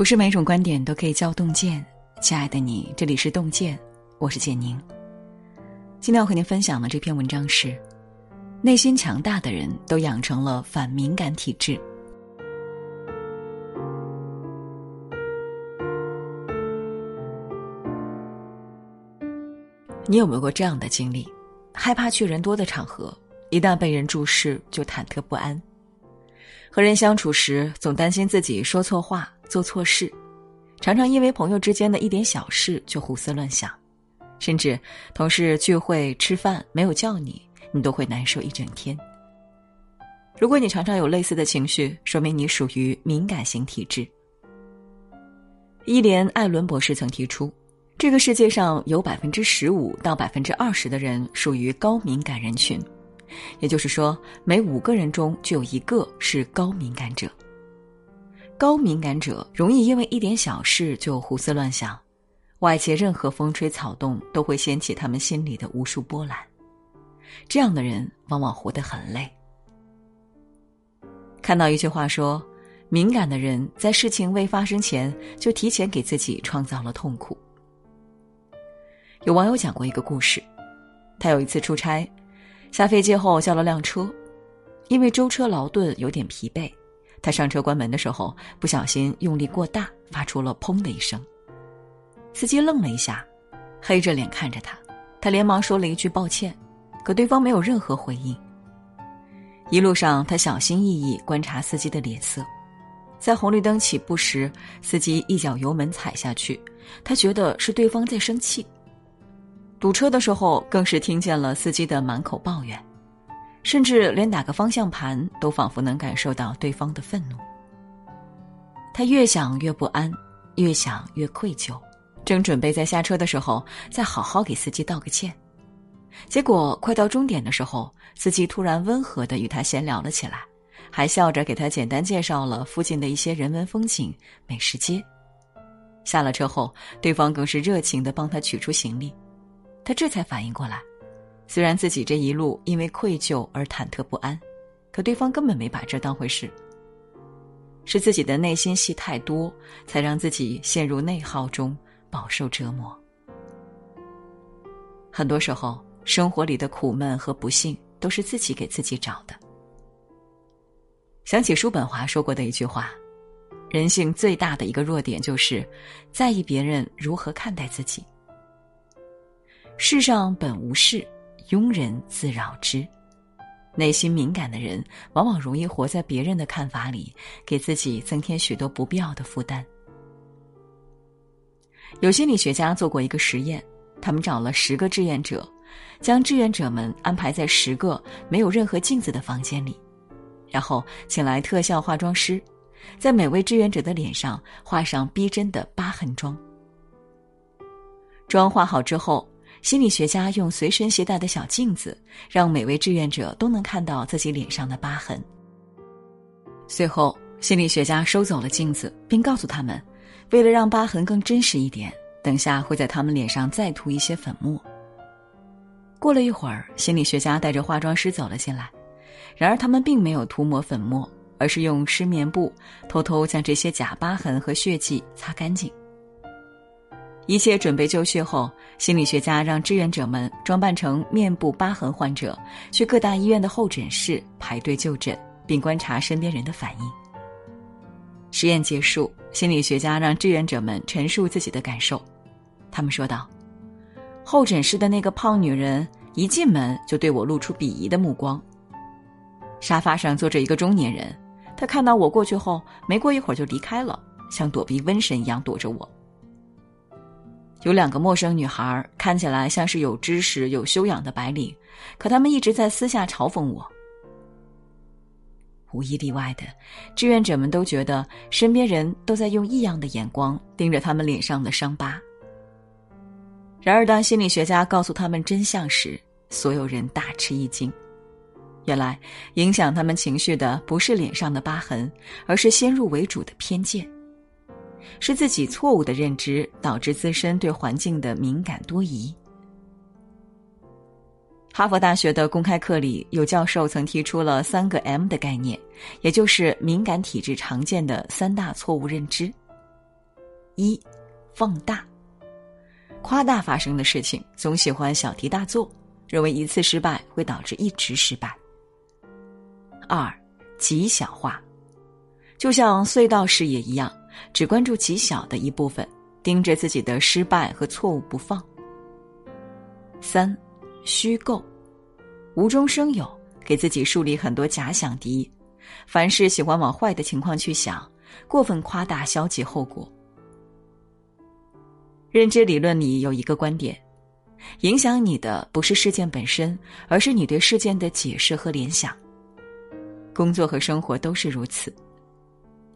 不是每种观点都可以叫洞见，亲爱的你，这里是洞见，我是建宁。今天要和您分享的这篇文章是：内心强大的人都养成了反敏感体质。你有没有过这样的经历？害怕去人多的场合，一旦被人注视就忐忑不安。和人相处时，总担心自己说错话。做错事，常常因为朋友之间的一点小事就胡思乱想，甚至同事聚会吃饭没有叫你，你都会难受一整天。如果你常常有类似的情绪，说明你属于敏感型体质。伊莲·艾伦博士曾提出，这个世界上有百分之十五到百分之二十的人属于高敏感人群，也就是说，每五个人中就有一个是高敏感者。高敏感者容易因为一点小事就胡思乱想，外界任何风吹草动都会掀起他们心里的无数波澜。这样的人往往活得很累。看到一句话说：“敏感的人在事情未发生前就提前给自己创造了痛苦。”有网友讲过一个故事，他有一次出差，下飞机后叫了辆车，因为舟车劳顿有点疲惫。他上车关门的时候，不小心用力过大，发出了“砰”的一声。司机愣了一下，黑着脸看着他，他连忙说了一句抱歉，可对方没有任何回应。一路上，他小心翼翼观察司机的脸色，在红绿灯起步时，司机一脚油门踩下去，他觉得是对方在生气。堵车的时候，更是听见了司机的满口抱怨。甚至连打个方向盘都仿佛能感受到对方的愤怒。他越想越不安，越想越愧疚，正准备在下车的时候再好好给司机道个歉，结果快到终点的时候，司机突然温和的与他闲聊了起来，还笑着给他简单介绍了附近的一些人文风景、美食街。下了车后，对方更是热情的帮他取出行李，他这才反应过来。虽然自己这一路因为愧疚而忐忑不安，可对方根本没把这当回事。是自己的内心戏太多，才让自己陷入内耗中，饱受折磨。很多时候，生活里的苦闷和不幸都是自己给自己找的。想起叔本华说过的一句话：“人性最大的一个弱点，就是在意别人如何看待自己。世上本无事。”庸人自扰之，内心敏感的人往往容易活在别人的看法里，给自己增添许多不必要的负担。有心理学家做过一个实验，他们找了十个志愿者，将志愿者们安排在十个没有任何镜子的房间里，然后请来特效化妆师，在每位志愿者的脸上画上逼真的疤痕妆。妆化好之后。心理学家用随身携带的小镜子，让每位志愿者都能看到自己脸上的疤痕。随后，心理学家收走了镜子，并告诉他们，为了让疤痕更真实一点，等下会在他们脸上再涂一些粉末。过了一会儿，心理学家带着化妆师走了进来，然而他们并没有涂抹粉末，而是用湿棉布偷偷将这些假疤痕和血迹擦干净。一切准备就绪后，心理学家让志愿者们装扮成面部疤痕患者，去各大医院的候诊室排队就诊，并观察身边人的反应。实验结束，心理学家让志愿者们陈述自己的感受。他们说道：“候诊室的那个胖女人一进门就对我露出鄙夷的目光。沙发上坐着一个中年人，他看到我过去后，没过一会儿就离开了，像躲避瘟神一样躲着我。”有两个陌生女孩，看起来像是有知识、有修养的白领，可他们一直在私下嘲讽我。无一例外的，志愿者们都觉得身边人都在用异样的眼光盯着他们脸上的伤疤。然而，当心理学家告诉他们真相时，所有人大吃一惊。原来，影响他们情绪的不是脸上的疤痕，而是先入为主的偏见。是自己错误的认知导致自身对环境的敏感多疑。哈佛大学的公开课里，有教授曾提出了三个 M 的概念，也就是敏感体质常见的三大错误认知。一，放大。夸大发生的事情，总喜欢小题大做，认为一次失败会导致一直失败。二，极小化，就像隧道视野一样，只关注极小的一部分，盯着自己的失败和错误不放。三，虚构，无中生有，给自己树立很多假想敌，凡事喜欢往坏的情况去想，过分夸大消极后果。认知理论里有一个观点：影响你的不是事件本身，而是你对事件的解释和联想。工作和生活都是如此。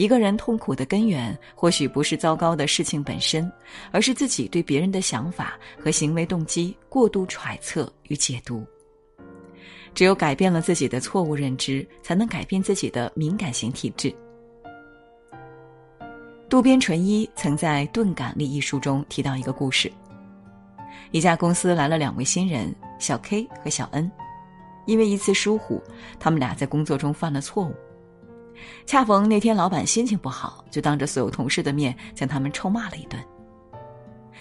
一个人痛苦的根源，或许不是糟糕的事情本身，而是自己对别人的想法和行为动机过度揣测与解读。只有改变了自己的错误认知，才能改变自己的敏感型体质。渡边淳一曾在《钝感力》一书中提到一个故事：一家公司来了两位新人，小 K 和小 N，因为一次疏忽，他们俩在工作中犯了错误。恰逢那天老板心情不好，就当着所有同事的面将他们臭骂了一顿。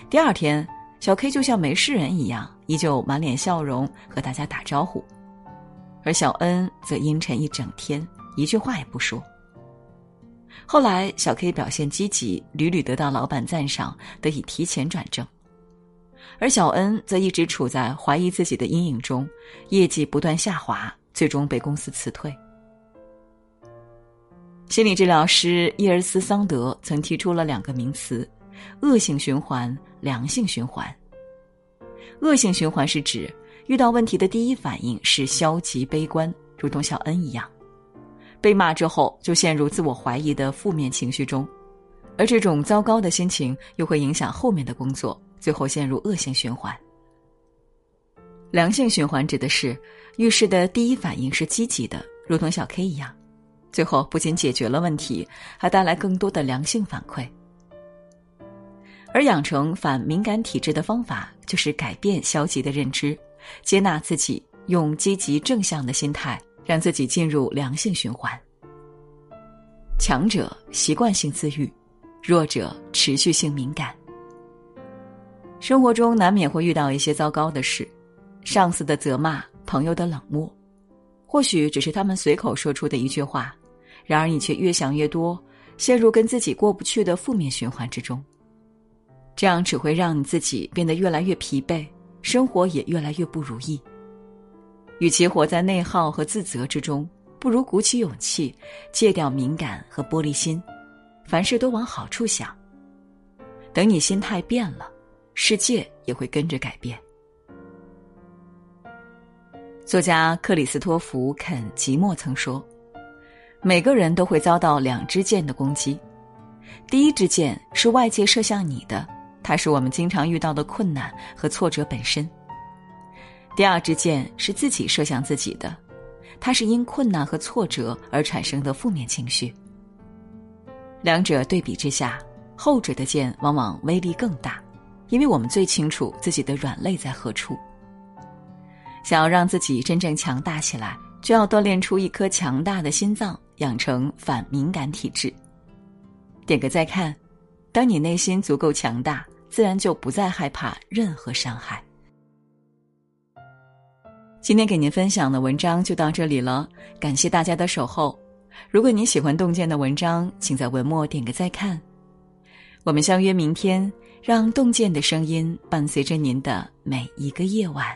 第二天，小 K 就像没事人一样，依旧满脸笑容和大家打招呼，而小恩则阴沉一整天，一句话也不说。后来，小 K 表现积极，屡屡得到老板赞赏，得以提前转正；而小恩则一直处在怀疑自己的阴影中，业绩不断下滑，最终被公司辞退。心理治疗师伊尔斯桑德曾提出了两个名词：恶性循环、良性循环。恶性循环是指遇到问题的第一反应是消极悲观，如同小恩一样。被骂之后，就陷入自我怀疑的负面情绪中，而这种糟糕的心情又会影响后面的工作，最后陷入恶性循环。良性循环指的是遇事的第一反应是积极的，如同小 K 一样，最后不仅解决了问题，还带来更多的良性反馈。而养成反敏感体质的方法，就是改变消极的认知，接纳自己，用积极正向的心态。让自己进入良性循环。强者习惯性自愈，弱者持续性敏感。生活中难免会遇到一些糟糕的事，上司的责骂，朋友的冷漠，或许只是他们随口说出的一句话，然而你却越想越多，陷入跟自己过不去的负面循环之中。这样只会让你自己变得越来越疲惫，生活也越来越不如意。与其活在内耗和自责之中，不如鼓起勇气，戒掉敏感和玻璃心，凡事都往好处想。等你心态变了，世界也会跟着改变。作家克里斯托弗·肯·吉莫曾说：“每个人都会遭到两支箭的攻击，第一支箭是外界射向你的，它是我们经常遇到的困难和挫折本身。”第二支箭是自己射向自己的，它是因困难和挫折而产生的负面情绪。两者对比之下，后者的箭往往威力更大，因为我们最清楚自己的软肋在何处。想要让自己真正强大起来，就要锻炼出一颗强大的心脏，养成反敏感体质。点个再看，当你内心足够强大，自然就不再害怕任何伤害。今天给您分享的文章就到这里了，感谢大家的守候。如果您喜欢洞见的文章，请在文末点个再看。我们相约明天，让洞见的声音伴随着您的每一个夜晚。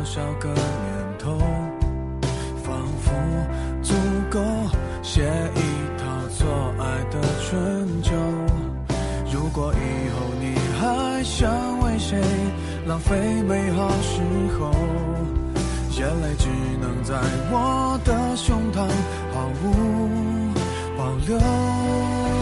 多少个年头，仿佛足够写一套错爱的春秋。如果以后你还想为谁？浪费美好时候，眼泪只能在我的胸膛毫无保留。